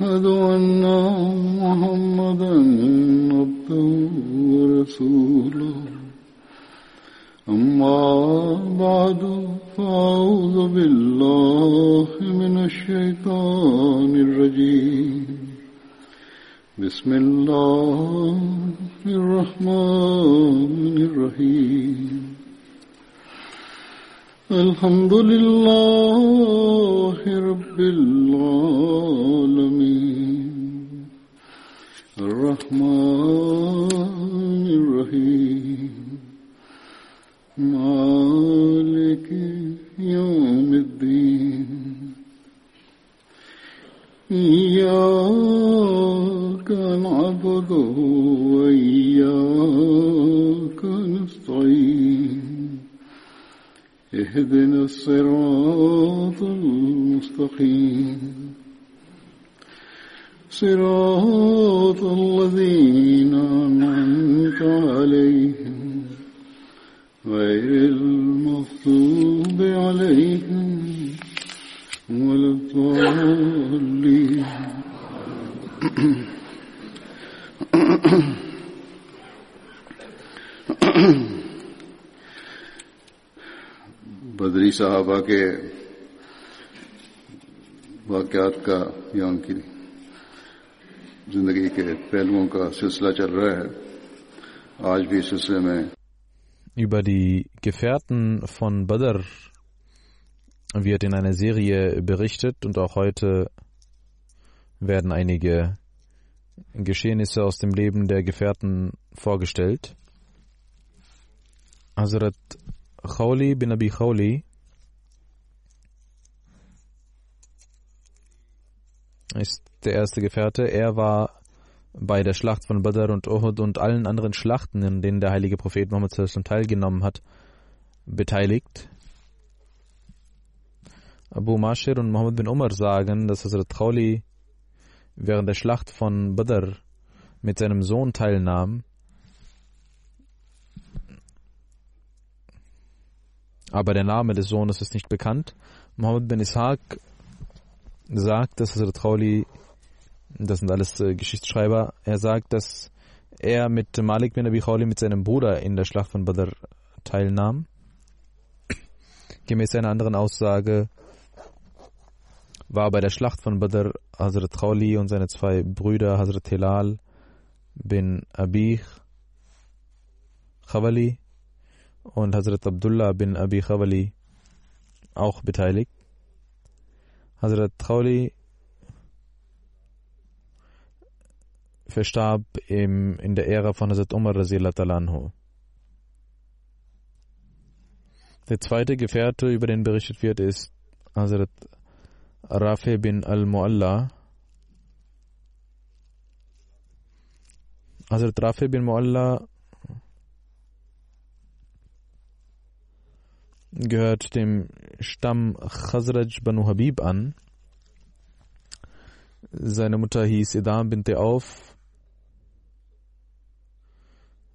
وأشهد أن محمدا عبده ورسوله. أما بعد فأعوذ بالله من الشيطان الرجيم. بسم الله الرحمن الرحيم. الحمد لله رب العالمين. الرحمن الرحيم مالك يوم الدين إياك نعبد وإياك نستعين اهدنا الصراط المستقيم صراط الذين أنعمت عليهم غير المغضوب عليهم ولا الضالين. بدری صحابہ کے واقعات کا یا ان کی जिंदगी के पहलुओं का सिलसिला चल रहा है आज भी इस सिलसिले में Über die Gefährten von Badr wird in einer Serie berichtet und auch heute werden einige Geschehnisse aus dem Leben der Gefährten vorgestellt. Hazrat Khawli bin Abi Khawli ist der erste Gefährte. Er war bei der Schlacht von Badr und Uhud und allen anderen Schlachten, in denen der heilige Prophet Muhammad teilgenommen hat, beteiligt. Abu Mashir und Muhammad bin Umar sagen, dass Hazrat Khawli während der Schlacht von Badr mit seinem Sohn teilnahm. Aber der Name des Sohnes ist nicht bekannt. Muhammad bin Ishaq sagt, dass Hazrat Khawli das sind alles äh, Geschichtsschreiber, er sagt, dass er mit Malik bin Abi Khawli mit seinem Bruder in der Schlacht von Badr teilnahm. Gemäß einer anderen Aussage war bei der Schlacht von Badr Hazrat Khawli und seine zwei Brüder Hazrat Hilal bin Abi Khawali und Hazrat Abdullah bin Abi Khawali auch beteiligt. Hazrat Khawli verstarb im, in der Ära von Hazrat Umar. Der zweite Gefährte, über den berichtet wird, ist Hazrat Rafi bin al-Mu'alla. Hazrat Rafi bin Mu'alla gehört dem Stamm Khazraj Banu Habib an. Seine Mutter hieß Idam bint Auf.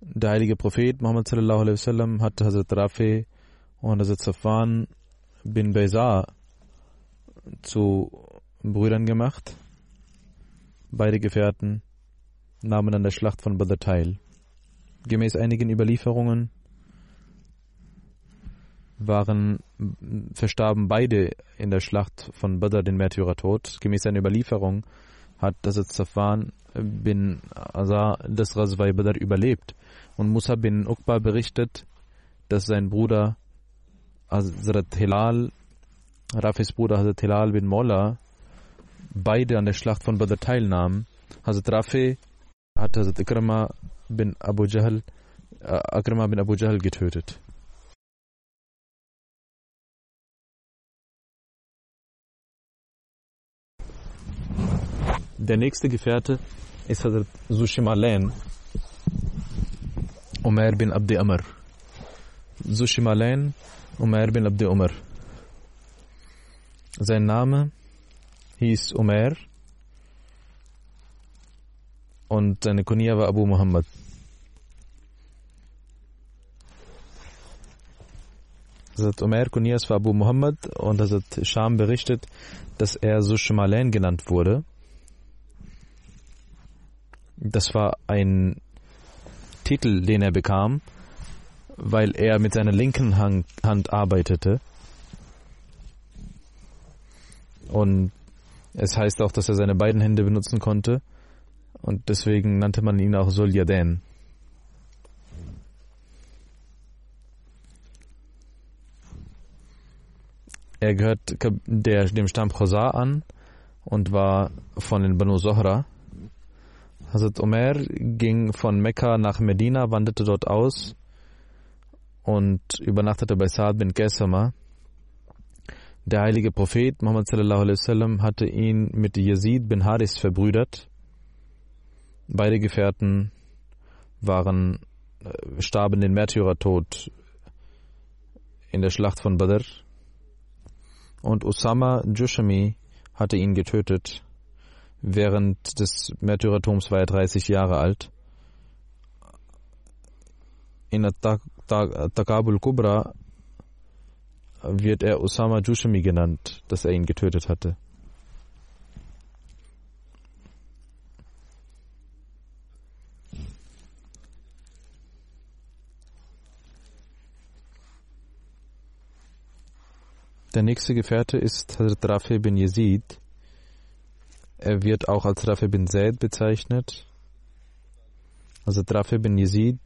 Der heilige Prophet Muhammad sallallahu alaihi wasallam hat Hazrat Rafi und Hazrat Safwan bin Bayza zu Brüdern gemacht. Beide Gefährten nahmen an der Schlacht von Badr teil. Gemäß einigen Überlieferungen waren, verstarben beide in der Schlacht von Badr den Märtyrertod. Gemäß einer Überlieferung hat Hazrat Safwan bin Azar das Razwai Badr überlebt. Und Musa bin Uqba berichtet, dass sein Bruder Hazrat Hilal, Rafis Bruder Hazrat Hilal bin Molla, beide an der Schlacht von Badr teilnahmen. Hazrat Rafi hat Hazrat Ikrama bin Abu Jahl, äh, Akrama bin Abu Jahl getötet. Der nächste Gefährte ist Hazrat Zushimalain, Umar bin Abdi Amr. Zushimalain, Umar bin Abdi Umar. Sein Name hieß Umar und seine Kunia war Abu Muhammad. Hazrat Umar Kunias war Abu Muhammad und Hazrat Sham berichtet, dass er Sushmalain genannt wurde. Das war ein Titel, den er bekam, weil er mit seiner linken Hand, arbeitete. Und es heißt auch, dass er seine beiden Hände benutzen konnte. Und deswegen nannte man ihn auch Zulyadan. Er gehört der, dem Stamm Khazar an und war von den Banu Zohra. Hazrat Omer ging von Mekka nach Medina, wanderte dort aus und übernachtete bei Saad bin Qasama. Der heilige Prophet Muhammad sallallahu alaihi wasallam hatte ihn mit Yazid bin Haris verbrüdert. Beide Gefährten waren äh, starben den Märtyrertod in der Schlacht von Badr und Osama Jushami hatte ihn getötet. Während des Märtyrertums war er 30 Jahre alt. In Takabul Kubra wird er Osama Jushami genannt, dass er ihn getötet hatte. Der nächste Gefährte ist Hazrat Rafi bin Yazid. Er wird auch als Rafi bin Zaid bezeichnet. Hazrat Rafi bin Yazid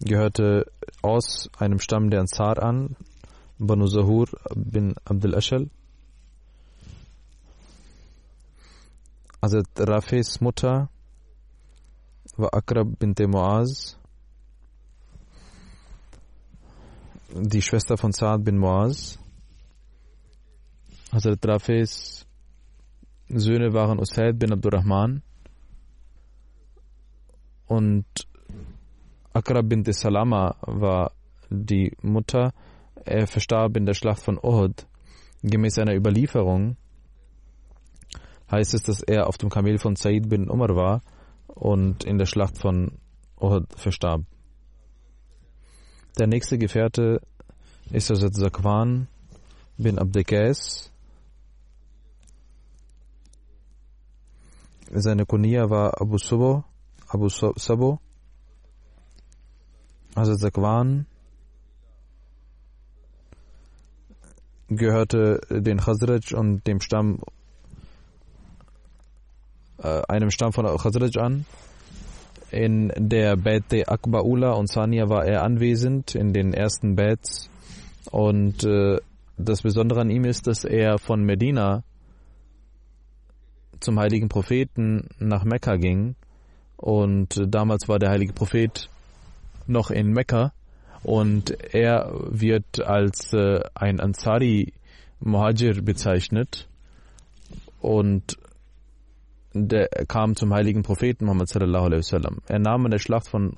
gehörte aus einem Stamm der Ansar an, Banu Zahur bin Abdul Ashal. Hazrat Rafis Mutter war Akrab bin Muaz, die Schwester von Saad bin Muaz. Hazrat Rafis Söhne waren Usaid bin Abdurrahman und Akrab bin Salama war die Mutter. Er verstarb in der Schlacht von Uhud. Gemäß einer Überlieferung heißt es, dass er auf dem Kamel von Said bin Umar war und in der Schlacht von Uhud verstarb. Der nächste Gefährte ist Hazrat Zakwan bin Abdekais. Seine Kunia war Abu Subo, Abu Sabo. Also Zakwan gehörte den Khazraj und dem Stamm äh, einem Stamm von Khazraj an. In der Bete Akbaula und Sania war er anwesend in den ersten Bets und äh, das Besondere an ihm ist, dass er von Medina zum heiligen Propheten nach Mekka ging. Und damals war der heilige Prophet noch in Mekka und er wird als äh, ein Ansari Muhajir bezeichnet und der kam zum heiligen Propheten Muhammad sallallahu alaihi wasallam. Er nahm an der Schlacht von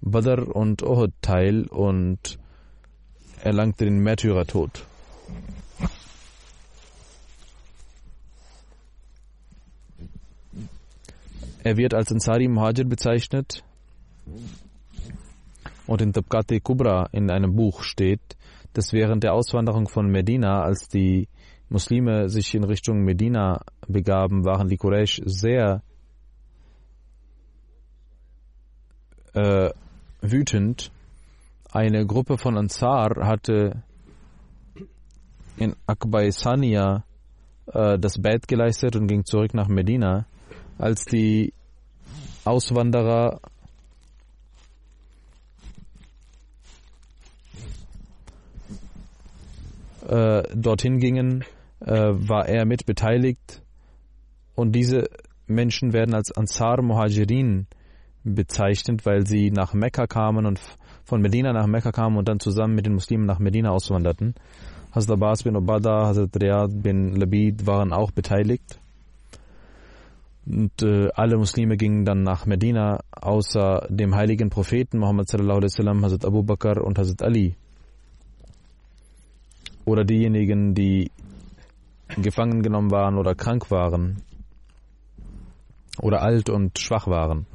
Badr und Uhud teil und erlangte den Märtyrertod. Er wird als Ansari Muhajir bezeichnet und in Tabqat Kubra in einem Buch steht, dass während der Auswanderung von Medina, als die Muslime sich in Richtung Medina begaben, waren die Quraysh sehr äh, wütend. Eine Gruppe von Ansar hatte in Akbaisania äh, das Bett geleistet und ging zurück nach Medina als die Auswanderer äh, dorthin gingen, äh, war er mit beteiligt. Und diese Menschen werden als Ansar Muhajirin bezeichnet, weil sie nach Mekka kamen und von Medina nach Mekka kamen und dann zusammen mit den Muslimen nach Medina auswanderten. Hazrat Abbas bin Obada, Hazrat Riyad bin Labid waren auch beteiligt. Und äh, alle Muslime gingen dann nach Medina, außer dem heiligen Propheten Muhammad sallallahu alaihi wasallam, Hazrat Abu Bakr und Hazrat Ali. Oder diejenigen, die gefangen genommen waren oder krank waren oder alt und schwach waren.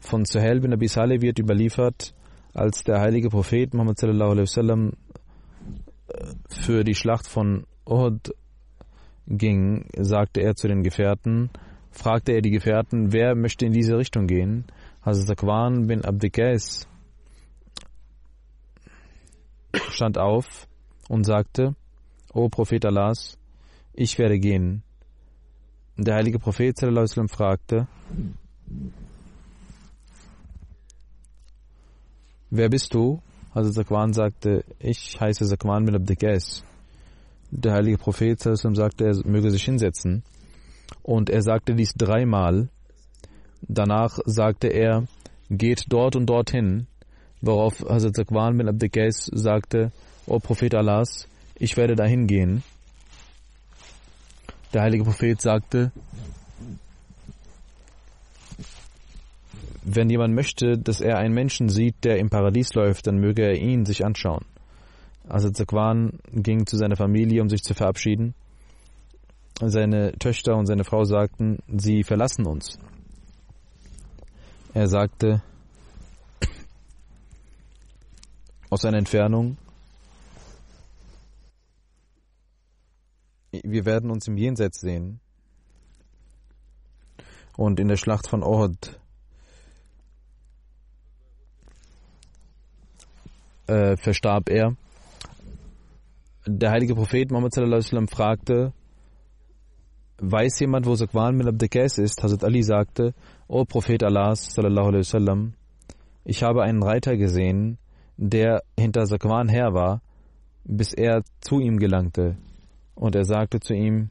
Von Suhail bin Abi Saleh wird überliefert, als der heilige Prophet Muhammad sallallahu alaihi wasallam für die Schlacht von Uhud ging, sagte er zu den Gefährten, fragte er die Gefährten, wer möchte in diese Richtung gehen? Hazrat Zakwan bin Abdikais stand auf und sagte, O Prophet Allahs, ich werde gehen. Der heilige Prophet sallam, fragte, wer bist du? Hazrat Zakwan sagte, ich heiße Zakwan bin Abdikais. Der heilige Prophet sallam, sagte, er möge sich hinsetzen. Und er sagte dies dreimal. Danach sagte er, geht dort und dorthin, worauf Hazrat Zakwan bin Abdikais sagte, O Prophet Allahs, ich werde dahin gehen. Der heilige Prophet sagte, wenn jemand möchte, dass er einen Menschen sieht, der im Paradies läuft, dann möge er ihn sich anschauen. Also Zakwan ging zu seiner Familie, um sich zu verabschieden. Seine Töchter und seine Frau sagten, sie verlassen uns. Er sagte aus einer Entfernung, wir werden uns im Jenseits sehen. Und in der Schlacht von Ohd äh, verstarb er. Der heilige Prophet Muhammad fragte, weiß jemand, wo Zakwan bin Abdekais ist? Hazrat Ali sagte, O Prophet alaihi wasallam, ich habe einen Reiter gesehen, der hinter Zakwan her war, bis er zu ihm gelangte. Und er sagte zu ihm,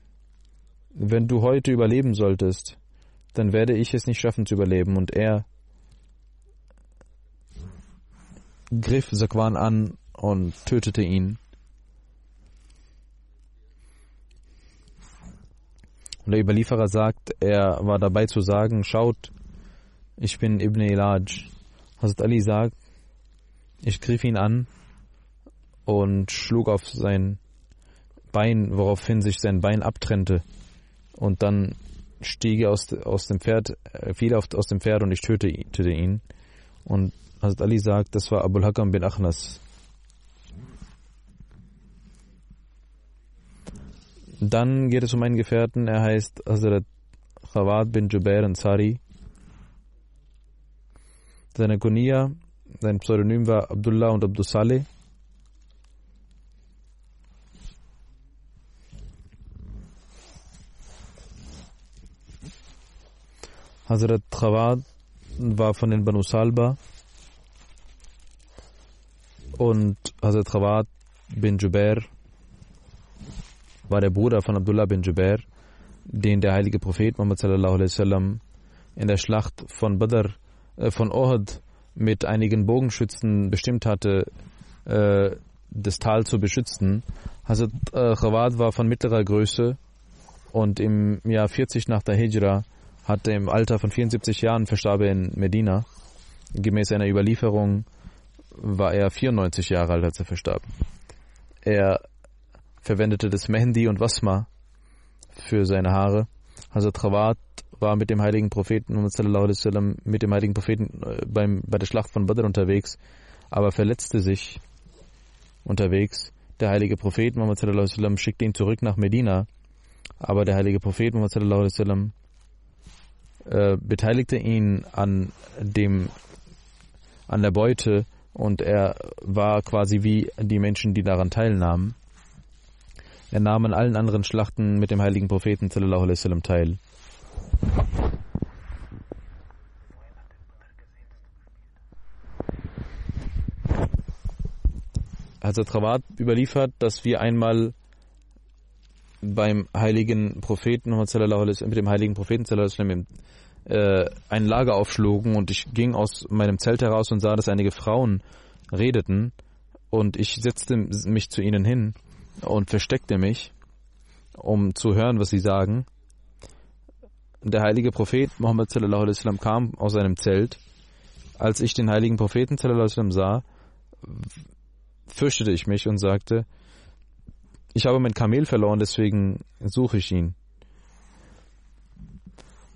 wenn du heute überleben solltest, dann werde ich es nicht schaffen zu überleben. Und er griff Sakwan an und tötete ihn. Der Überlieferer sagt, er war dabei zu sagen, schaut, ich bin Ibn Ilaj. Hazrat Ali sagt, ich griff ihn an und schlug auf sein Bein, woraufhin sich sein Bein abtrennte. Und dann stieg er aus, aus dem Pferd, äh, fiel aus dem Pferd und ich tötete ihn. Und Hazrat Ali sagt, das war Abul Hakam bin Achnas. Dann geht es um einen Gefährten, er heißt Hazrat Khawad bin Jubair Ansari. Seine Kunia, sein Pseudonym war Abdullah und Abdul Saleh. Hazrat Khawad war von den Banu Salba und Hazrat Khawad bin Jubair war der Bruder von Abdullah bin Jubair, den der heilige Prophet Muhammad in der Schlacht von Badr äh, von Ohad mit einigen Bogenschützen bestimmt hatte, äh, das Tal zu beschützen. Hazrat äh, Khawad war von mittlerer Größe und im Jahr 40 nach der Hijra hatte im Alter von 74 Jahren verstarb er in Medina. Gemäß einer Überlieferung war er 94 Jahre alt, als er verstarb. Er verwendete das Mehndi und Wasma für seine Haare. Hazrat Khawat war mit dem heiligen Propheten mit dem heiligen Propheten äh, beim, bei der Schlacht von Badr unterwegs, aber verletzte sich unterwegs. Der heilige Prophet Muhammad sallam, schickte ihn zurück nach Medina, aber der heilige Prophet Muhammad sallam, äh, beteiligte ihn an dem an der Beute und er war quasi wie die Menschen, die daran teilnahmen. Er nahm an allen anderen Schlachten mit dem heiligen Propheten sallallahu teil. Hazrat Rawat überliefert, dass wir einmal beim heiligen Propheten mit dem heiligen Propheten äh, ein Lager aufschlugen und ich ging aus meinem Zelt heraus und sah, dass einige Frauen redeten und ich setzte mich zu ihnen hin und versteckte mich, um zu hören, was sie sagen. der heilige Prophet Muhammad sallallahu alaihi wasallam kam aus seinem Zelt. Als ich den heiligen Propheten sallallahu alaihi wasallam sah, fürchtete ich mich und sagte, ich habe mein Kamel verloren, deswegen suche ich ihn.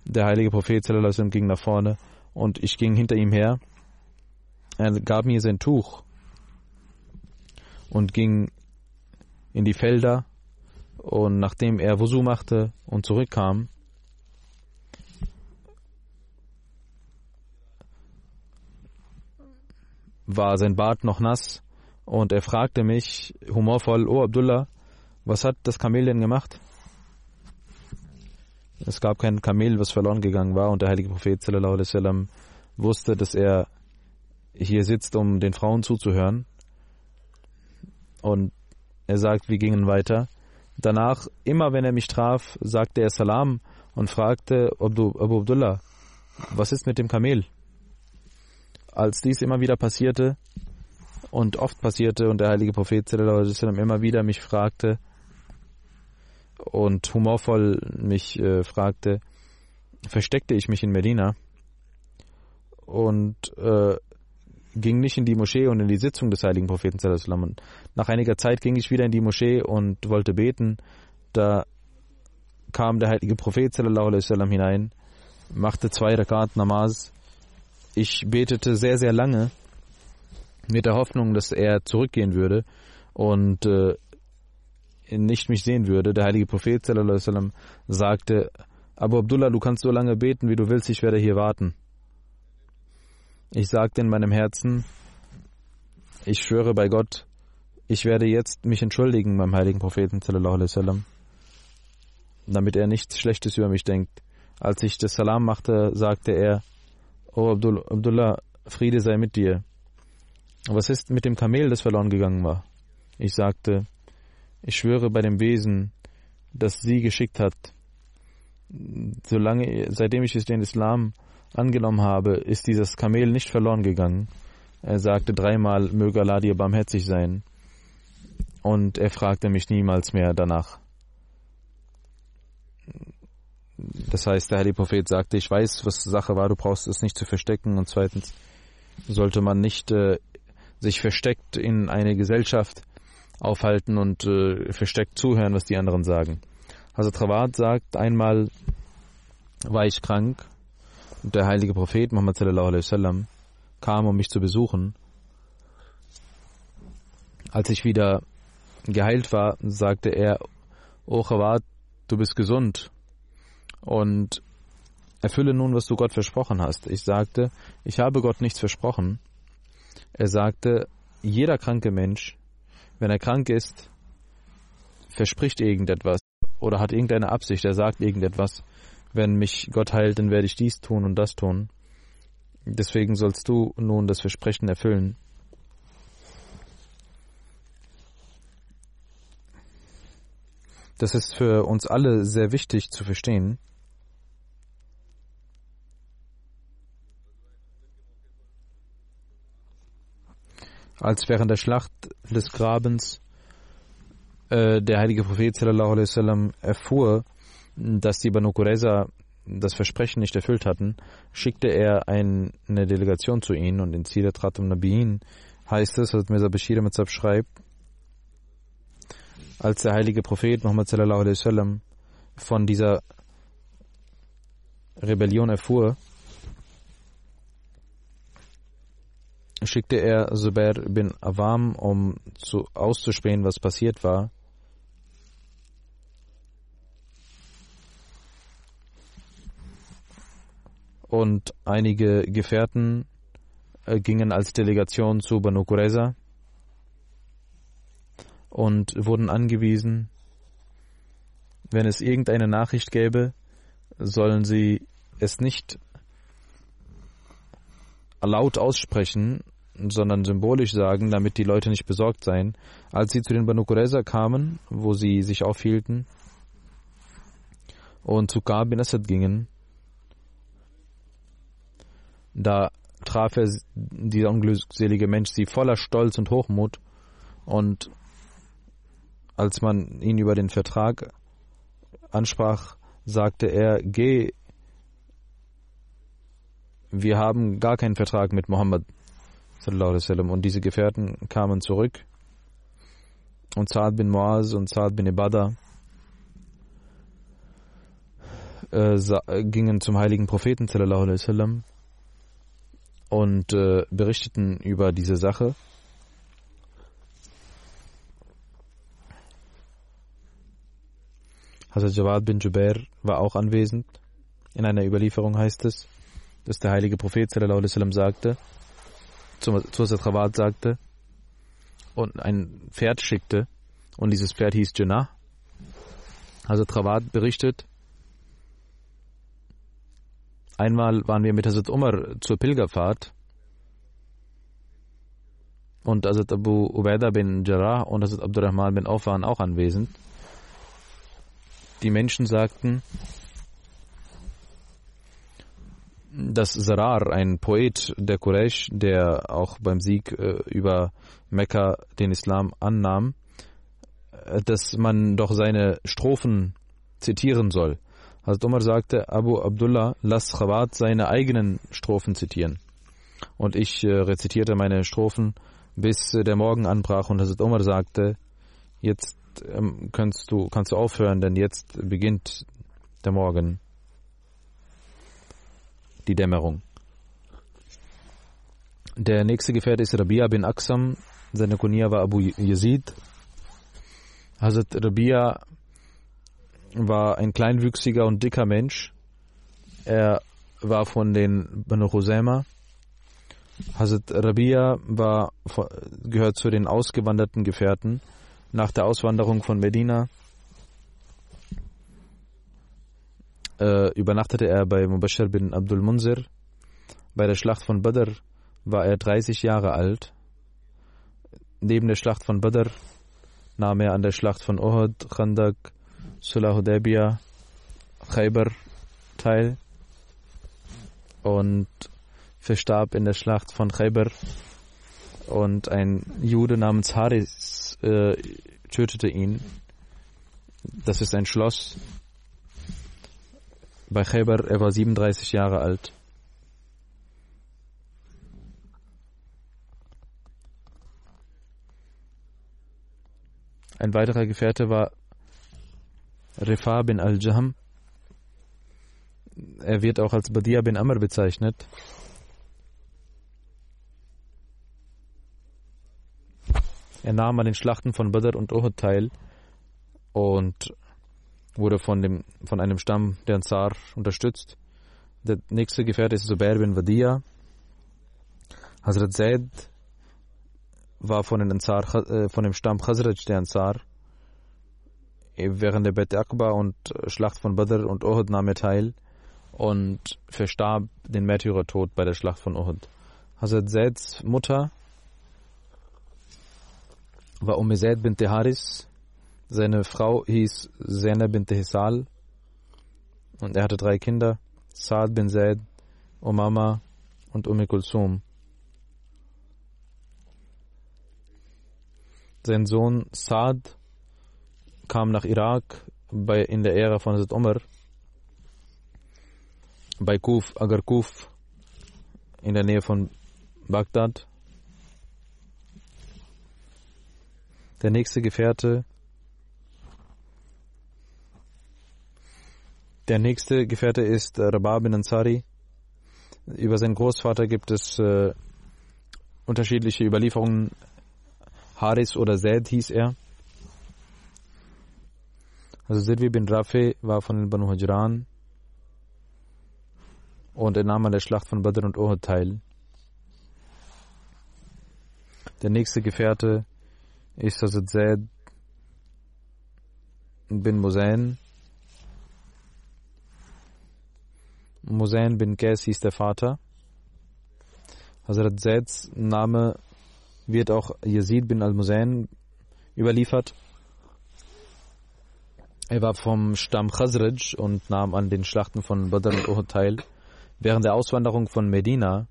Der heilige Prophet sallallahu alaihi wasallam ging nach vorne und ich ging hinter ihm her. Er gab mir sein Tuch und ging in die Felder und nachdem er Wusu machte und zurückkam, war sein Bart noch nass und er fragte mich humorvoll, oh Abdullah, was hat das Kamel denn gemacht? Es gab kein Kamel, was verloren gegangen war und der heilige Prophet sallam, wusste, dass er hier sitzt, um den Frauen zuzuhören. Und er sagt, wir gingen weiter. Danach, immer wenn er mich traf, sagte er Salam und fragte Abu Abdullah, was ist mit dem Kamel? Als dies immer wieder passierte und oft passierte und der heilige Prophet immer wieder mich fragte und humorvoll mich äh, fragte, versteckte ich mich in Medina und äh, ging nicht in die Moschee und in die Sitzung des heiligen Propheten. Und nach einiger Zeit ging ich wieder in die Moschee und wollte beten. Da kam der heilige Prophet hinein, machte zwei Rakat Namaz ich betete sehr, sehr lange mit der Hoffnung, dass er zurückgehen würde und äh, nicht mich sehen würde. Der heilige Prophet sagte, Abu Abdullah, du kannst so lange beten, wie du willst, ich werde hier warten. Ich sagte in meinem Herzen, ich schwöre bei Gott, ich werde jetzt mich entschuldigen beim heiligen Propheten sallam, damit er nichts Schlechtes über mich denkt. Als ich das Salam machte, sagte er, O Abdul Abdullah, Friede sei mit dir. Was ist mit dem Kamel, das verloren gegangen war? Ich sagte, ich schwöre bei dem Wesen, das sie geschickt hat. Solange, seitdem ich den Islam angenommen habe, ist dieses Kamel nicht verloren gegangen. Er sagte dreimal, möge Allah dir barmherzig sein. Und er fragte mich niemals mehr danach. Das heißt, der Heilige Prophet sagte, ich weiß, was Sache war, du brauchst es nicht zu verstecken. Und zweitens sollte man nicht äh, sich versteckt in eine Gesellschaft aufhalten und äh, versteckt zuhören, was die anderen sagen. Hazrat Rawat sagt, einmal war ich krank der heilige Prophet Muhammad sallallahu alaihi wasallam kam, um mich zu besuchen. Als ich wieder geheilt war, sagte er, O Rawat, du bist gesund und erfülle nun, was du Gott versprochen hast. Ich sagte, ich habe Gott nichts versprochen. Er sagte, jeder kranke Mensch, wenn er krank ist, verspricht irgendetwas oder hat irgendeine Absicht, er sagt irgendetwas. Wenn mich Gott heilt, dann werde ich dies tun und das tun. Deswegen sollst du nun das Versprechen erfüllen. Das ist für uns alle sehr wichtig zu verstehen. als während der Schlacht des Grabens äh, der heilige Prophet sallallahu alaihi wasallam erfuhr, dass die Banu Qurayza das Versprechen nicht erfüllt hatten, schickte er ein, eine Delegation zu ihnen und in Sirat Ratum Nabiin heißt es, was Mirza Bashir Mitzab schreibt, als der heilige Prophet Muhammad sallallahu alaihi wasallam von dieser Rebellion erfuhr, schickte er Zubair bin Awam, um zu, auszuspähen, was passiert war. Und einige Gefährten äh, gingen als Delegation zu Banu Qurayza und wurden angewiesen, wenn es irgendeine Nachricht gäbe, sollen sie es nicht laut aussprechen, sondern symbolisch sagen, damit die Leute nicht besorgt seien. Als sie zu den Banu Qurayza kamen, wo sie sich aufhielten und zu Ka'b bin Asad gingen, da traf er, dieser unglückselige Mensch, sie voller Stolz und Hochmut. Und als man ihn über den Vertrag ansprach, sagte er, geh wir haben gar keinen Vertrag mit Mohammed und diese Gefährten kamen zurück. Und Saad bin Muaz und Saad bin Ibada äh, gingen zum heiligen Propheten und äh, berichteten über diese Sache. Hazrat Jawad bin Jubair war auch anwesend. In einer Überlieferung heißt es, dass der heilige Prophet sallam, sagte, zu, Hazrat Jawad sagte und ein Pferd schickte und dieses Pferd hieß Jinnah. Hazrat Jawad berichtet, Einmal waren wir mit Hazrat Umar zur Pilgerfahrt und Hazrat Abu Ubaidah bin Jarrah und Hazrat Abdurrahman bin Auf waren auch anwesend. Die Menschen sagten, dass Zarar, ein Poet der Quraysh, der auch beim Sieg äh, über Mekka den Islam annahm, äh, dass man doch seine Strophen zitieren soll. Hazrat Umar sagte, Abu Abdullah, lass Khawat seine eigenen Strophen zitieren. Und ich äh, rezitierte meine Strophen, bis äh, der Morgen anbrach und Hazrat Umar sagte, jetzt ähm, kannst, du, kannst du aufhören, denn jetzt beginnt der Morgen, die Dämmerung. Der nächste Gefährte ist Rabia bin Aksam, seine Kunia war Abu Yazid. Hazrat Rabia war ein kleinwüchsiger und dicker Mensch. Er war von den Banu Husayma. Hazrat Rabia war, gehört zu den ausgewanderten Gefährten. Nach der Auswanderung von Medina äh, übernachtete er bei Mubashir bin Abdul Munzir. Bei der Schlacht von Badr war er 30 Jahre alt. Neben der Schlacht von Badr nahm er an der Schlacht von Uhud, Khandak, Sulah Hudaybiyah, Khaybar teil und verstarb in der Schlacht von Khaybar und ein Jude namens Haris äh, tötete ihn. Das ist ein Schloss bei Khaybar. Er war 37 Jahre alt. Ein weiterer Gefährte war Rifa bin al-Jahm. Er wird auch als Badia bin Amr bezeichnet. Er nahm an den Schlachten von Badr und Uhud teil und wurde von, dem, von einem Stamm der Ansar unterstützt. Der nächste Gefährte ist Zubair bin Wadia. Hazrat Zaid war von, den Ansar, äh, von dem Stamm Khazraj der Ansar während der Bet Akba und äh, Schlacht von Badr und Uhud nahm er teil und verstarb den Märtyrertod bei der Schlacht von Uhud. Hazrat Zaids Mutter war Umm Zaid bint Haris. Seine Frau hieß Zainab bint Hisal und er hatte drei Kinder, Saad bin Zaid, Umama und Umm Kulsum. Sein Sohn Saad kam nach Irak bei, in der Ära von Hazrat Umar bei Kuf, Agar Kuf in der Nähe von Bagdad. Der nächste Gefährte Der nächste Gefährte ist Rabab bin Ansari. Über seinen Großvater gibt es äh, unterschiedliche Überlieferungen. Haris oder Zaid hieß er. Also Sirwi bin Rafi war von den Banu Hajran und er nahm an der Schlacht von Badr und Uhud teil. Der nächste Gefährte ist Hazrat Zaid bin Musain. Musain bin Qais hieß der Vater. Hazrat Zaids Name wird auch Yazid bin al-Musain überliefert. Er war vom Stamm Khazraj und nahm an den Schlachten von Badr und Uhud teil. Während der Auswanderung von Medina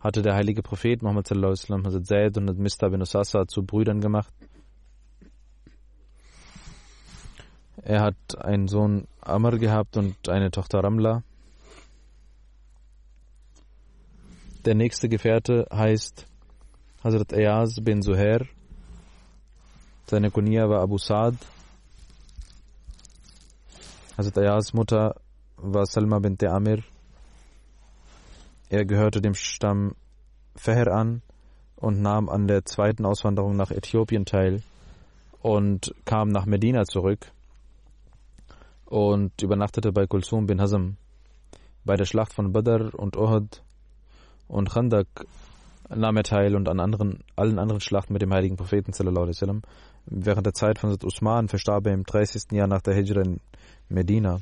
hatte der heilige Prophet Muhammad sallallahu alaihi wasallam Zaid und Mr. bin Usasa zu Brüdern gemacht. Er hat einen Sohn Amr gehabt und eine Tochter Ramla. Der nächste Gefährte heißt Hazrat Ayaz bin Zuhair. Seine Kunia war Abu Saad. Hazrat Ayaz Mutter war Salma bint Amir. Er gehörte dem Stamm Feher an und nahm an der zweiten Auswanderung nach Äthiopien teil und kam nach Medina zurück und übernachtete bei Kulsum bin Hazm. Bei der Schlacht von Badr und Uhud und Khandak nahm er teil und an anderen, allen anderen Schlachten mit dem heiligen Propheten sallam. Während der Zeit von Usman verstarb er im 30. Jahr nach der Hijra in Medina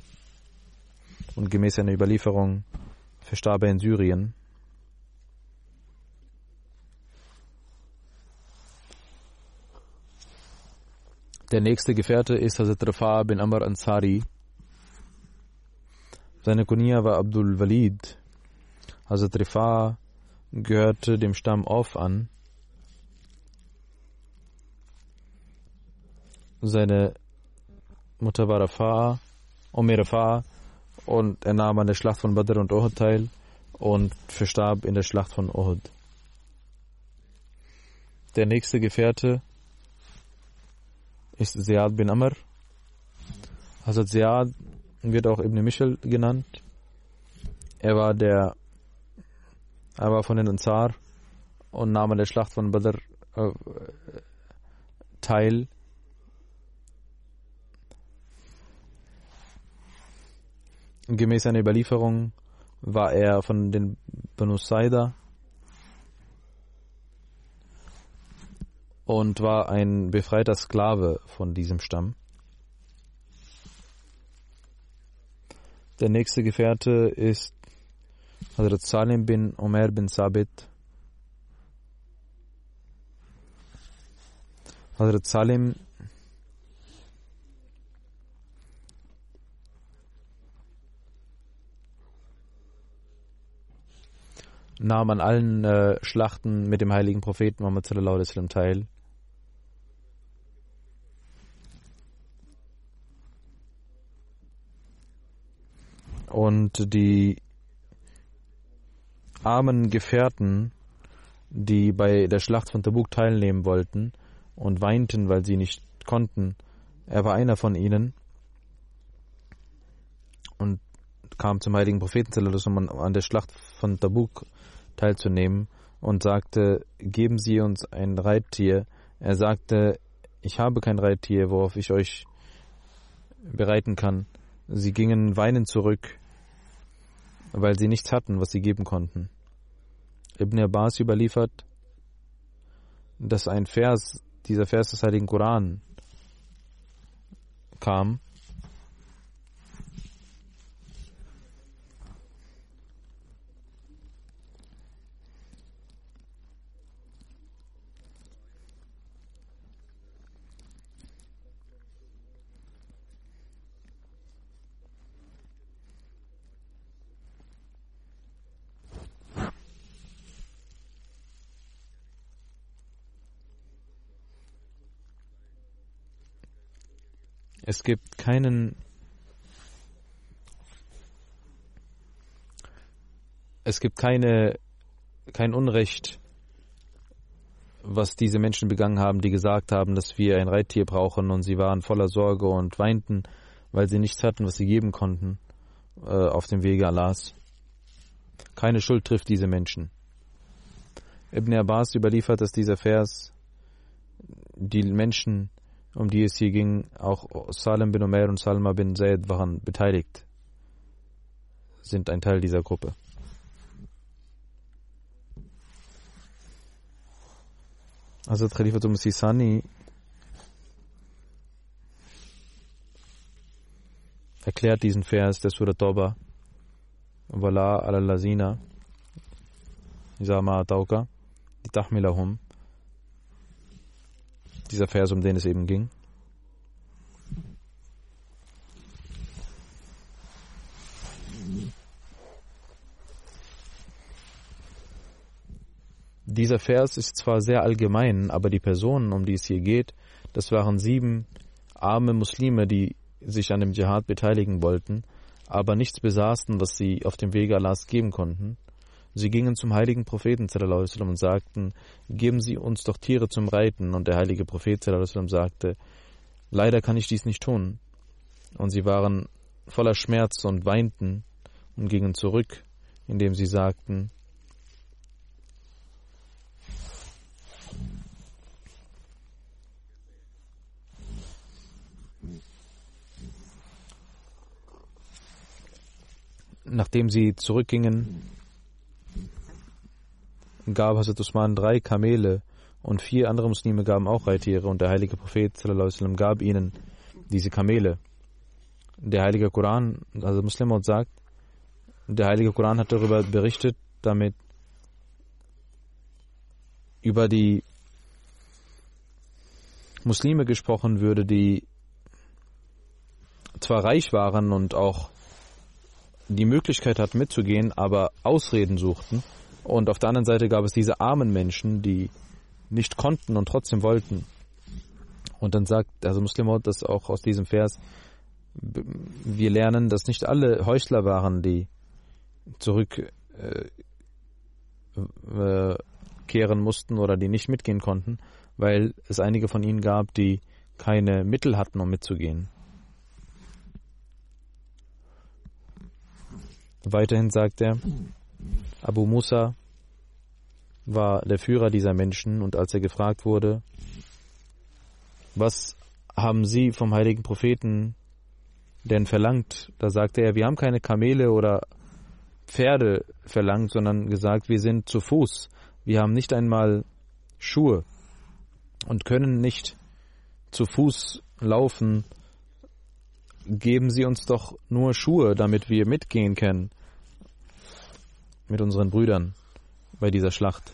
und gemäß einer Überlieferung verstarb er in Syrien. Der nächste Gefährte ist Hazrat Rafa bin Amr Ansari. Seine Kunia war Abdul Walid. Hazrat Rafa gehörte dem Stamm Auf an. Seine Mutter war Rafa, Omer Rafa, und er nahm an der Schlacht von Badr und Uhud teil und verstarb in der Schlacht von Uhud. Der nächste Gefährte ist Ziyad bin Amr. Hazrat Ziyad wird auch Ibn Michel genannt. Er war der, er war von den Ansar und nahm an der Schlacht von Badr äh, teil. Gemäß einer Überlieferung war er von den Banu Saida und war ein befreiter Sklave von diesem Stamm. Der nächste Gefährte ist Hazrat Salim bin Omer bin Sabit. Hazrat Salim nahm an allen äh, Schlachten mit dem heiligen Propheten Muhammad teil. Und die armen Gefährten, die bei der Schlacht von Tabuk teilnehmen wollten und weinten, weil sie nicht konnten, er war einer von ihnen und kam zum heiligen Propheten um an der Schlacht von Tabuk teilzunehmen und sagte, geben Sie uns ein Reittier. Er sagte, ich habe kein Reittier, worauf ich euch bereiten kann. Sie gingen weinend zurück, weil sie nichts hatten, was sie geben konnten. Ibn Abbas überliefert, dass ein Vers, dieser Vers des Heiligen Koran kam Es gibt keinen es gibt keine kein Unrecht, was diese Menschen begangen haben, die gesagt haben, dass wir ein Reittier brauchen und sie waren voller Sorge und weinten, weil sie nichts hatten, was sie geben konnten äh, auf dem Wege Allahs. Keine Schuld trifft diese Menschen. Ibn Abbas überliefert, dass dieser Vers die Menschen um die es hier ging, auch Salim bin Umair und Salma bin Zaid waren beteiligt, sind ein Teil dieser Gruppe. Also Khalifatum Sisani erklärt diesen Vers der Surah Toba Wala al-Lazina Isama Tauka die Tahmilahum dieser Vers, um den es eben ging. Dieser Vers ist zwar sehr allgemein, aber die Personen, um die es hier geht, das waren sieben arme Muslime, die sich an dem Dschihad beteiligen wollten, aber nichts besaßen, was sie auf dem Wege Allahs geben konnten. Sie gingen zum heiligen Propheten und sagten, geben Sie uns doch Tiere zum Reiten. Und der heilige Prophet sagte, leider kann ich dies nicht tun. Und sie waren voller Schmerz und weinten und gingen zurück, indem sie sagten, Nachdem sie zurückgingen, gab Hazrat Usman drei Kamele und vier andere Muslime gaben auch Reittiere und der heilige Prophet sallam, gab ihnen diese Kamele. Der heilige Koran, also Muslim sagt, der heilige Koran hat darüber berichtet, damit über die Muslime gesprochen würde, die zwar reich waren und auch die Möglichkeit hatten mitzugehen, aber Ausreden suchten. Und auf der anderen Seite gab es diese armen Menschen, die nicht konnten und trotzdem wollten. Und dann sagt also Muslim das auch aus diesem Vers, wir lernen, dass nicht alle Heuchler waren, die zurückkehren äh, mussten oder die nicht mitgehen konnten, weil es einige von ihnen gab, die keine Mittel hatten, um mitzugehen. Weiterhin sagt er, Abu Musa war der Führer dieser Menschen und als er gefragt wurde, was haben Sie vom heiligen Propheten denn verlangt? Da sagte er, wir haben keine Kamele oder Pferde verlangt, sondern gesagt, wir sind zu Fuß. Wir haben nicht einmal Schuhe und können nicht zu Fuß laufen geben Sie uns doch nur Schuhe, damit wir mitgehen können mit unseren Brüdern bei dieser Schlacht.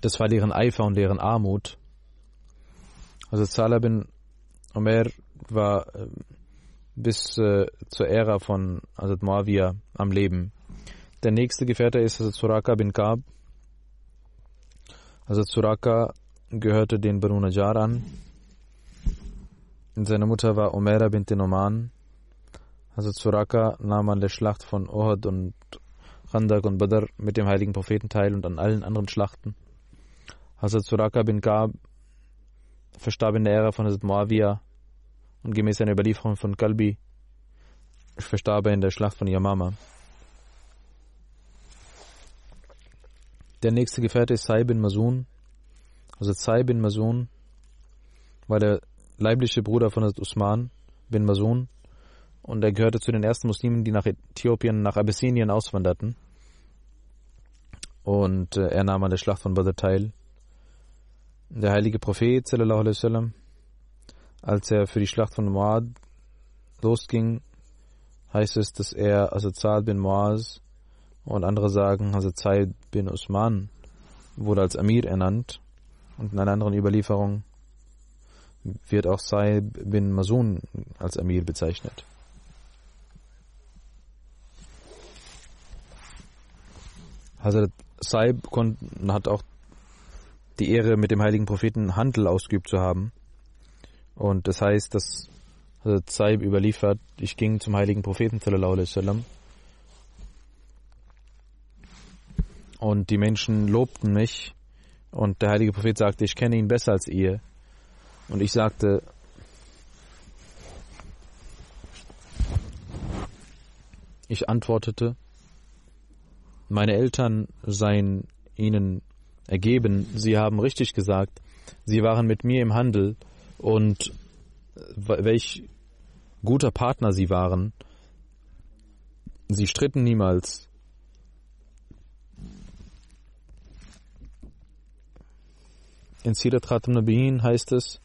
Das war deren Eifer und deren Armut. Also Salah bin Omer war äh, bis äh, zur Ära von Hazrat Muawiyah am Leben. Der nächste Gefährte ist Hazrat Suraka bin Kaab. Hazrat Suraka gehörte den Banu Najjar an seine Mutter war Umera bint Noman. Hazrat Suraka nahm an der Schlacht von Ohad und Khandak und Badr mit dem heiligen Propheten teil und an allen anderen Schlachten. Hazrat Suraka bin Gab verstarb in der Ära von Hazrat Muawiyah und gemäß einer Überlieferung von Kalbi verstarb er in der Schlacht von Yamama. Der nächste Gefährte ist Sai bin Masun. Also Sai bin Masun war der leibliche Bruder von Usman bin Masun und er gehörte zu den ersten Muslimen, die nach Äthiopien, nach Abyssinien auswanderten. Und äh, er nahm an der Schlacht von Badr teil. Der heilige Prophet, sallam, als er für die Schlacht von Muad losging, heißt es, dass er Asad bin Muaz und andere sagen, Asad bin Usman wurde als Amir ernannt. Und in einer anderen Überlieferung wird auch Saib bin Masun als Amir bezeichnet. Hazrat Saib hat auch die Ehre, mit dem heiligen Propheten Handel ausgeübt zu haben. Und das heißt, dass Hazrat Saib überliefert, ich ging zum heiligen Propheten sallam, und die Menschen lobten mich und der heilige Prophet sagte, ich kenne ihn besser als ihr. Und ich sagte, ich antwortete, meine Eltern seien ihnen ergeben, sie haben richtig gesagt, sie waren mit mir im Handel und welch guter Partner sie waren. Sie stritten niemals. In Sirat Nabiin heißt es,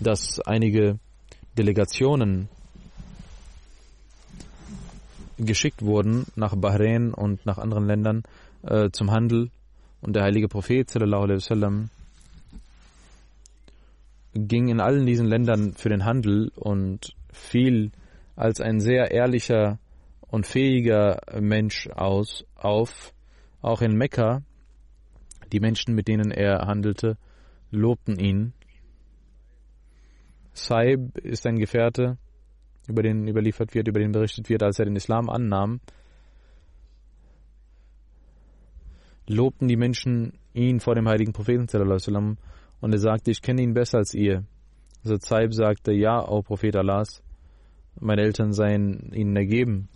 dass einige Delegationen geschickt wurden nach Bahrain und nach anderen Ländern äh, zum Handel und der heilige Prophet sallam, ging in allen diesen Ländern für den Handel und fiel als ein sehr ehrlicher und fähiger Mensch aus auf. Auch in Mekka, die Menschen, mit denen er handelte, lobten ihn Saib ist ein Gefährte, über den überliefert wird, über den berichtet wird, als er den Islam annahm, lobten die Menschen ihn vor dem heiligen Propheten und er sagte, ich kenne ihn besser als ihr. Also Zaib sagte, ja, o Prophet Allahs, meine Eltern seien ihnen ergeben.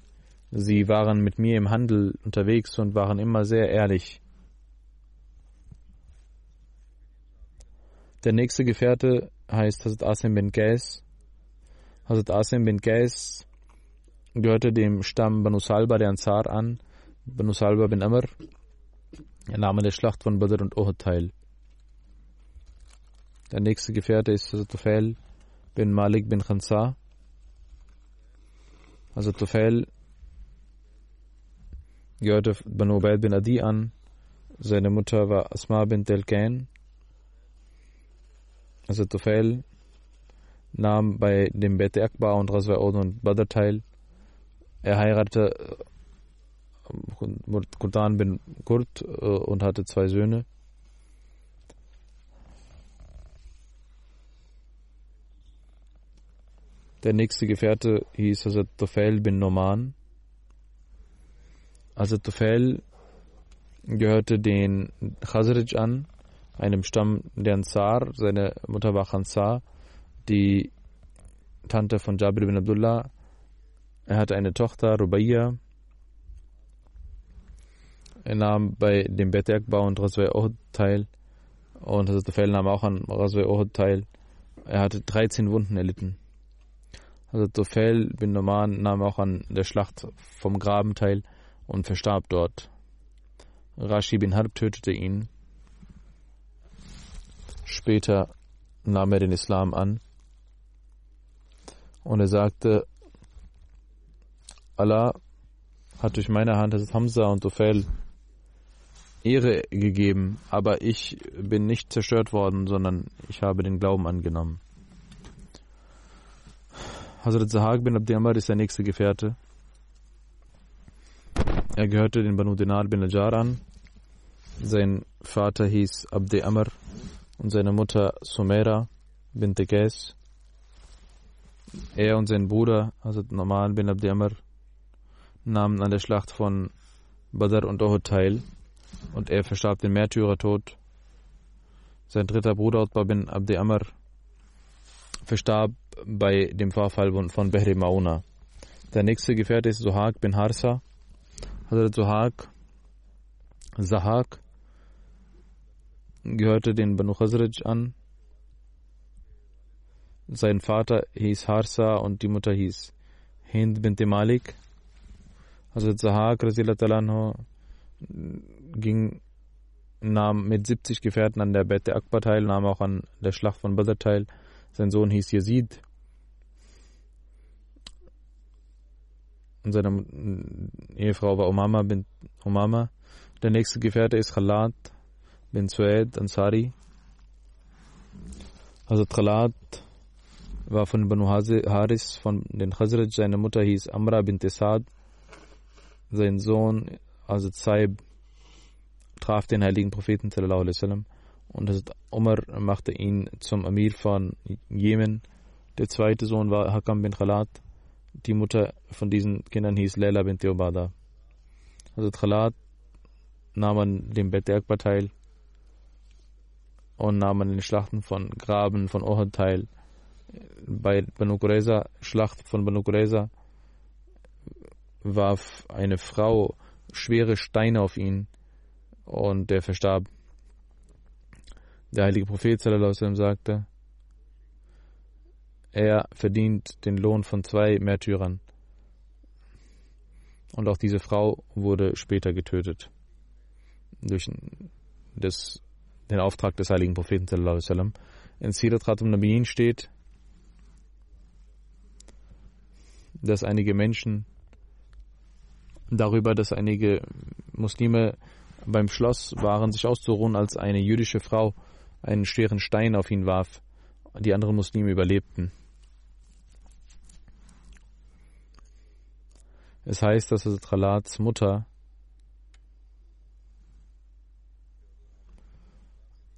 Sie waren mit mir im Handel unterwegs und waren immer sehr ehrlich. Der nächste Gefährte heißt Hazrat Asim bin Qais. Hazrat Asim bin Qais gehörte dem Stamm Banu Salba der Ansar an. Banu Salba bin Amr. Er nahm an der Schlacht von Badr und Uhud teil. Der nächste Gefährte ist Hazrat Tufail bin Malik bin Khansa. Hazrat Tufail gehörte Banu Ubaid bin Adi an. Seine Mutter war Asma bin Telkain. Also Tufail nahm bei dem Bet Akbar und Razwa und Badr teil. Er heiratete Kurdan äh, bin Kurt äh, und hatte zwei Söhne. Der nächste Gefährte hieß Hazrat Tufail bin Noman. Hazrat Tufail gehörte den Khazraj an einem Stamm der Ansar. Seine Mutter war Khansar, die Tante von Jabir bin Abdullah. Er hatte eine Tochter, Rubayya. Er nahm bei dem Bergbergbau und Rasway Ohud teil. Und Hazrat Tufail nahm auch an Rasway Ohud teil. Er hatte 13 Wunden erlitten. Hazrat Tufail bin Noman nahm auch an der Schlacht vom Graben teil und verstarb dort. Rashi bin Harb tötete ihn. Später nahm er den Islam an und er sagte, Allah hat durch meine Hand das Hamza und Tufail Ehre gegeben, aber ich bin nicht zerstört worden, sondern ich habe den Glauben angenommen. Hazrat Zahag bin Abdi Amr ist der nächste Gefährte. Er gehörte den Banu Dinar bin Najjar an. Sein Vater hieß Abdi Amr und seine Mutter Sumera bint Qais. Er und sein Bruder, also Norman bin Abdi Amr, nahmen an der Schlacht von Badr und Uhud teil und er verstarb den Märtyrertod. Sein dritter Bruder Utbah bin Abdi Amr verstarb bei dem Vorfall von Behri Mauna. Der nächste Gefährte ist Suhak bin Harsa. Hazrat Suhak, Zahak gehörte den Banu Khazraj an. Sein Vater hieß Harsa und die Mutter hieß Hind bint Malik. Also Zahak ging, nahm mit 70 Gefährten an der Bette Akbar teil, nahm auch an der Schlacht von Badr teil. Sein Sohn hieß Yazid. Und seine Ehefrau war Umama bin Umama. Der nächste Gefährte ist Khalat bin Suaid Ansari. Hazrat Khalat war von Banu Haris, von den Khazraj. Seine Mutter hieß Amra bin Saad. Sein Sohn, also Zaib, traf den heiligen Propheten und Hazrat Umar machte ihn zum Amir von Jemen. Der zweite Sohn war Hakam bin Khalat. Die Mutter von diesen Kindern hieß Leila bin Theobada. Hazrat Khalat nahm an dem Bet teil und nahm an den Schlachten von Graben von Ohad teil. Bei Banu Qurayza, Schlacht von Banu Qurayza, warf eine Frau schwere Steine auf ihn und er verstarb. Der heilige Prophet sagte, er verdient den Lohn von zwei Märtyrern. Und auch diese Frau wurde später getötet. Durch das den Auftrag des heiligen Propheten wasallam. In Sirat Nabiyin steht, dass einige Menschen darüber, dass einige Muslime beim Schloss waren, sich auszuruhen, als eine jüdische Frau einen schweren Stein auf ihn warf. Die anderen Muslime überlebten. Es heißt, dass Tralats Mutter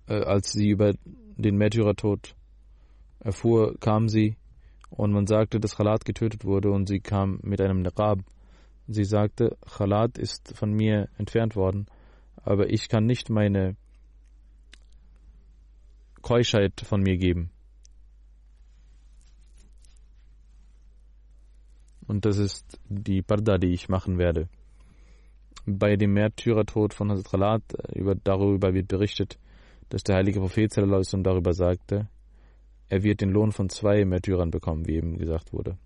äh, als sie über den Märtyrertod erfuhr, kam sie und man sagte, dass Khalat getötet wurde und sie kam mit einem Niqab. Sie sagte, Khalat ist von mir entfernt worden, aber ich kann nicht meine Keuschheit von mir geben. Und das ist die Parda, die ich machen werde. Bei dem Märtyrertod von Hazrat Khalat, über, darüber wird berichtet, dass der heilige Prophet darüber sagte, er wird den Lohn von zwei Märtyrern bekommen, wie eben gesagt wurde.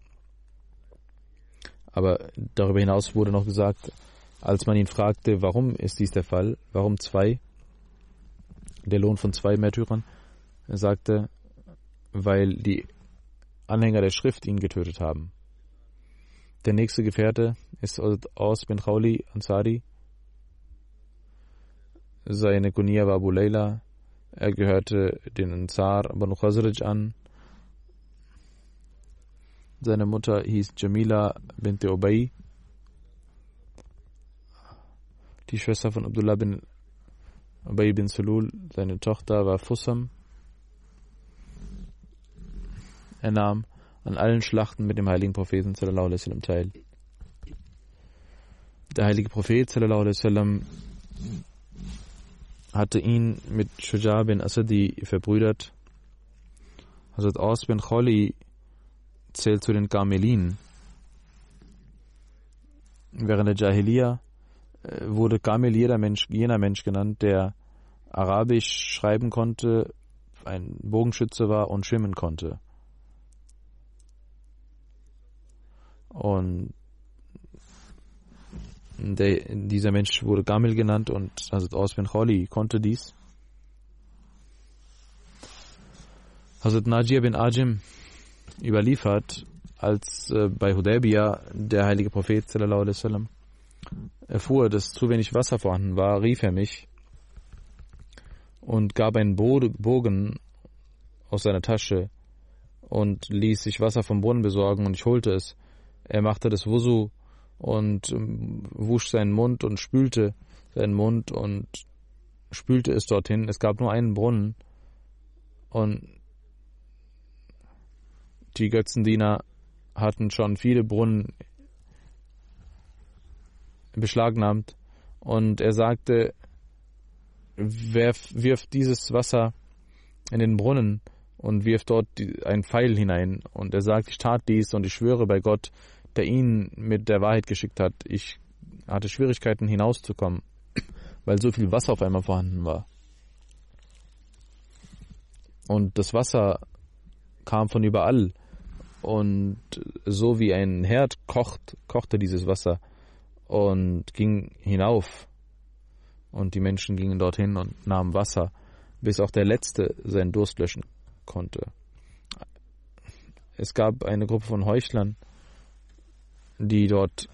Aber darüber hinaus wurde noch gesagt, als man ihn fragte, warum ist dies der Fall, warum zwei, der Lohn von zwei Märtyrern, er sagte, weil die Anhänger der Schrift ihn getötet haben. Der nächste Gefährte ist Aus bin Khawli Ansari. Seine Kunia war Abu Layla. Er gehörte den Ansar Banu Khazraj an. Seine Mutter hieß Jamila bint Ubay. Die Schwester von Abdullah bin Ubay bin Sulul. Seine Tochter war Fussam. Er nahm an allen Schlachten mit dem heiligen Propheten sallallahu alaihi wasallam teil. Der heilige Prophet sallallahu alaihi wasallam hatte ihn mit Shuja bin Asadi verbrüdert. Hazrat Aus bin Kholi zählt zu den Gamelin. Während der Jahiliya äh, wurde Gamel jeder Mensch, jener Mensch genannt, der Arabisch schreiben konnte, ein Bogenschütze war und schwimmen konnte. Und der, dieser Mensch wurde Gamil genannt und Hazrat Aus bin Khali konnte dies. Hazrat Najir bin Ajim überliefert, als äh, bei Hudaybiyah der heilige Prophet sallallahu alaihi wasallam erfuhr, dass zu wenig Wasser vorhanden war, rief er mich und gab einen Bogen aus seiner Tasche und ließ sich Wasser vom Brunnen besorgen und ich holte es. Er machte das Wusu und ähm, wusch seinen Mund und spülte seinen Mund und spülte es dorthin. Es gab nur einen Brunnen und die Götzendiener hatten schon viele Brunnen beschlagnahmt und er sagte, werf, wirf dieses Wasser in den Brunnen und wirf dort einen Pfeil hinein. Und er sagt, ich tat dies und ich schwöre bei Gott, der ihn mit der Wahrheit geschickt hat. Ich hatte Schwierigkeiten hinauszukommen, weil so viel Wasser auf einmal vorhanden war. Und das Wasser kam von überall. Und so wie ein Herd kocht, kochte dieses Wasser und ging hinauf. Und die Menschen gingen dorthin und nahmen Wasser, bis auch der Letzte seinen Durst löschen konnte. Es gab eine Gruppe von Heuchlern, die dort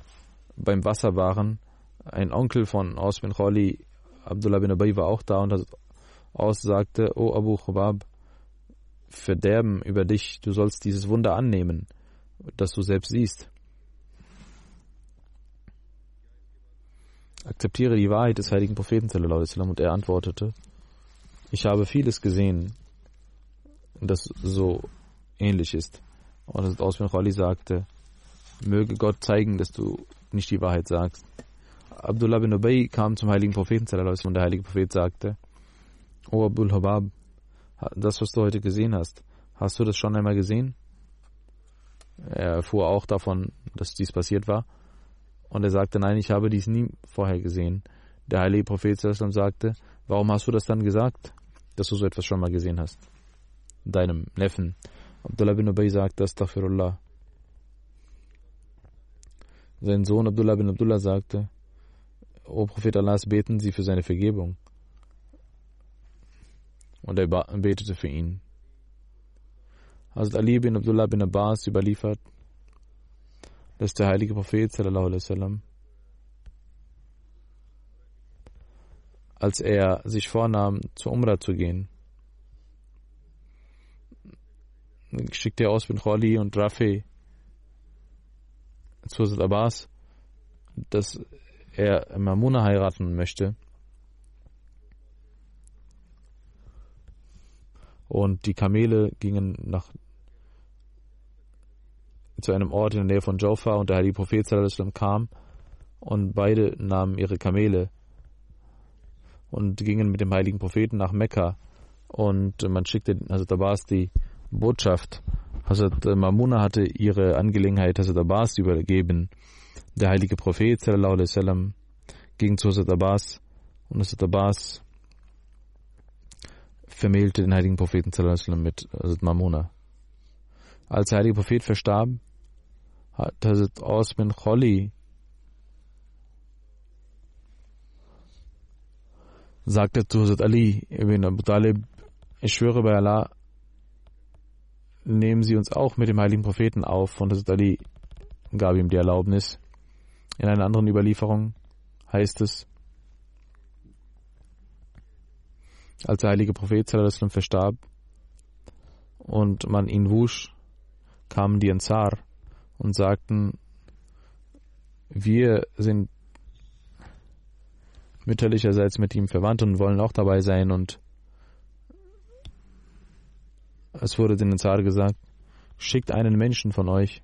beim Wasser waren. Ein Onkel von Aus bin Khali, Abdullah bin Ubay, war auch da und Aus sagte, O Abu Khubab, Verderben über dich, du sollst dieses Wunder annehmen, das du selbst siehst. Akzeptiere die Wahrheit des heiligen Propheten und er antwortete, ich habe vieles gesehen, das so ähnlich ist. Und Aus bin Khali sagte, Möge Gott zeigen, dass du nicht die Wahrheit sagst. Abdullah bin Ubay kam zum heiligen Propheten und der heilige Prophet sagte, O Abdul Habab, das, was du heute gesehen hast, hast du das schon einmal gesehen? Er erfuhr auch davon, dass dies passiert war. Und er sagte, nein, ich habe dies nie vorher gesehen. Der heilige Prophet sagte, warum hast du das dann gesagt, dass du so etwas schon mal gesehen hast? Deinem Neffen. Abdullah bin Ubay sagte, Astaghfirullah. Sein Sohn Abdullah bin Abdullah sagte, O Prophet Allahs, beten Sie für seine Vergebung. Und er betete für ihn. Hazrat Ali bin Abdullah bin Abbas überliefert, dass der heilige Prophet sallallahu alaihi wasallam als er sich vornahm, zur Umrah zu gehen, schickte er aus bin Khali und Rafi zu Hazrat Abbas, dass er Mamuna heiraten möchte. Und die Kamele gingen nach zu einem Ort in der Nähe von Joffa und der heilige Prophet kam und beide nahmen ihre Kamele und gingen mit dem heiligen Propheten nach Mekka und man schickte Hazrat Abbas die Botschaft. Hazrat Mamuna hatte ihre Angelegenheit Hazrat Abbas übergeben. Der heilige Prophet sallam, ging zu Hazrat Abbas und Hazrat Abbas vermählte den heiligen Propheten sallam, mit Hazrat Mamuna. Als der heilige Prophet verstarb, hat Hazrat bin Kholi sagte zu Hazrat Ali ibn Abu Talib, ich schwöre bei Allah, nehmen Sie uns auch mit dem heiligen Propheten auf. Und Hazrat Ali gab ihm die Erlaubnis. In einer anderen Überlieferung heißt es, als der heilige Prophet verstarb und man ihn wusch, kamen die Ansar und sagten, wir sind mütterlicherseits mit ihm verwandt und wollen auch dabei sein. Und es wurde den Zar gesagt, schickt einen Menschen von euch.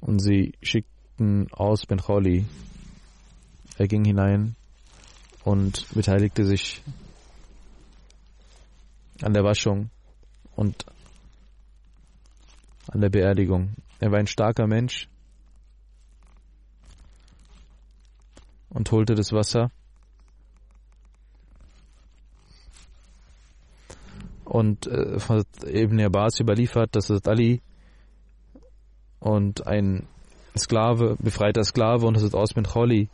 Und sie schickten aus Ben Kholi. Er ging hinein und beteiligte sich an der Waschung und an der Beerdigung. Er war ein starker Mensch und holte das Wasser. Und äh, Ibn Abbas überliefert, dass es Ali und ein Sklave, befreiter Sklave und Hazrat bin Kholi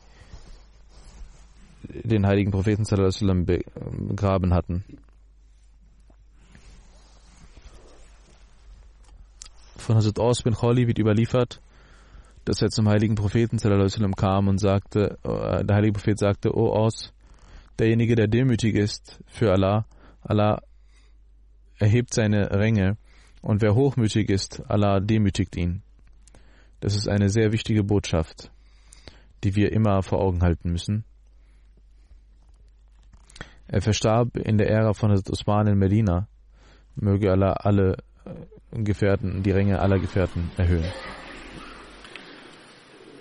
den heiligen Propheten sallam, begraben hatten. Von Hazrat bin Kholi wird überliefert, dass er zum heiligen Propheten sallam, kam und sagte, äh, der heilige Prophet sagte, O Aus, derjenige, der demütig ist für Allah, Allah erhebt seine Ränge und wer hochmütig ist, Allah demütigt ihn. Das ist eine sehr wichtige Botschaft, die wir immer vor Augen halten müssen. Er verstarb in der Ära von Osman in Medina. Möge Allah alle äh, Gefährten, die Ränge aller Gefährten erhöhen.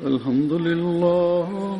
Alhamdulillah.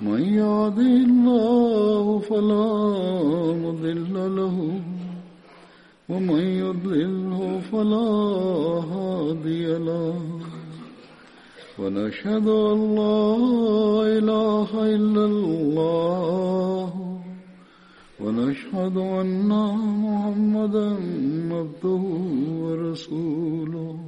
من يهده الله فلا مضل له. ومن يضلله فلا هادي له. ونشهد أن لا إله إلا الله. ونشهد أن محمدا عبده ورسوله.